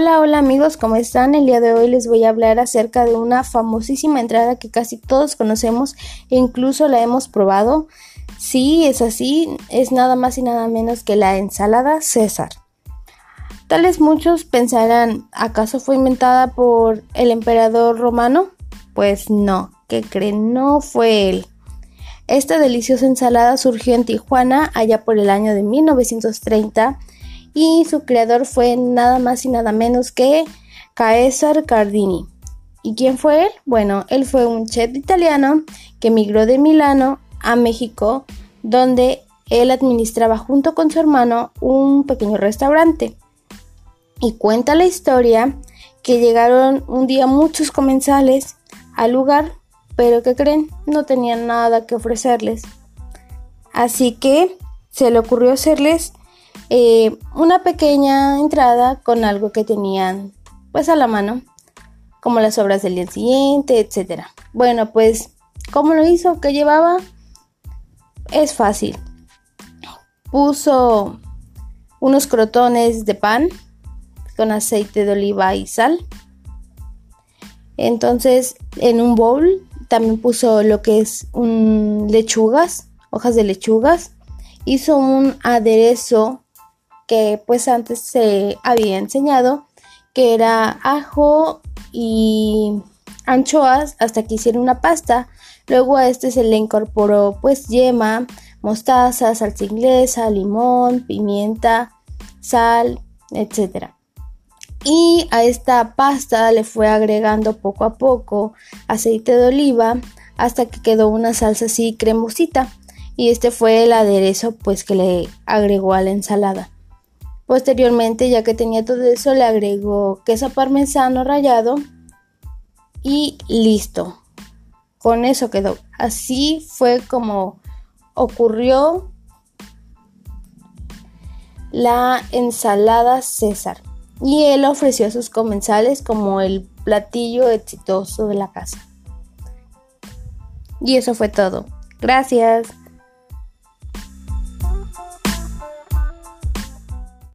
Hola, hola amigos, ¿cómo están? El día de hoy les voy a hablar acerca de una famosísima entrada que casi todos conocemos e incluso la hemos probado. Sí, es así, es nada más y nada menos que la ensalada César. Tal vez muchos pensarán, ¿acaso fue inventada por el emperador romano? Pues no, ¿qué creen? No fue él. Esta deliciosa ensalada surgió en Tijuana allá por el año de 1930 y su creador fue nada más y nada menos que Caesar Cardini. ¿Y quién fue él? Bueno, él fue un chef italiano que emigró de Milano a México, donde él administraba junto con su hermano un pequeño restaurante. Y cuenta la historia que llegaron un día muchos comensales al lugar, pero que creen, no tenían nada que ofrecerles. Así que se le ocurrió hacerles eh, una pequeña entrada con algo que tenían pues a la mano, como las obras del día siguiente, etc. Bueno, pues, ¿cómo lo hizo? ¿Qué llevaba? Es fácil. Puso unos crotones de pan con aceite de oliva y sal. Entonces, en un bowl también puso lo que es un lechugas, hojas de lechugas. Hizo un aderezo que pues antes se había enseñado que era ajo y anchoas hasta que hicieron una pasta. Luego a este se le incorporó pues yema, mostaza, salsa inglesa, limón, pimienta, sal, etc. Y a esta pasta le fue agregando poco a poco aceite de oliva hasta que quedó una salsa así cremosita. Y este fue el aderezo pues que le agregó a la ensalada. Posteriormente, ya que tenía todo eso, le agregó queso parmesano rallado y listo. Con eso quedó. Así fue como ocurrió la ensalada César. Y él ofreció a sus comensales como el platillo exitoso de la casa. Y eso fue todo. Gracias.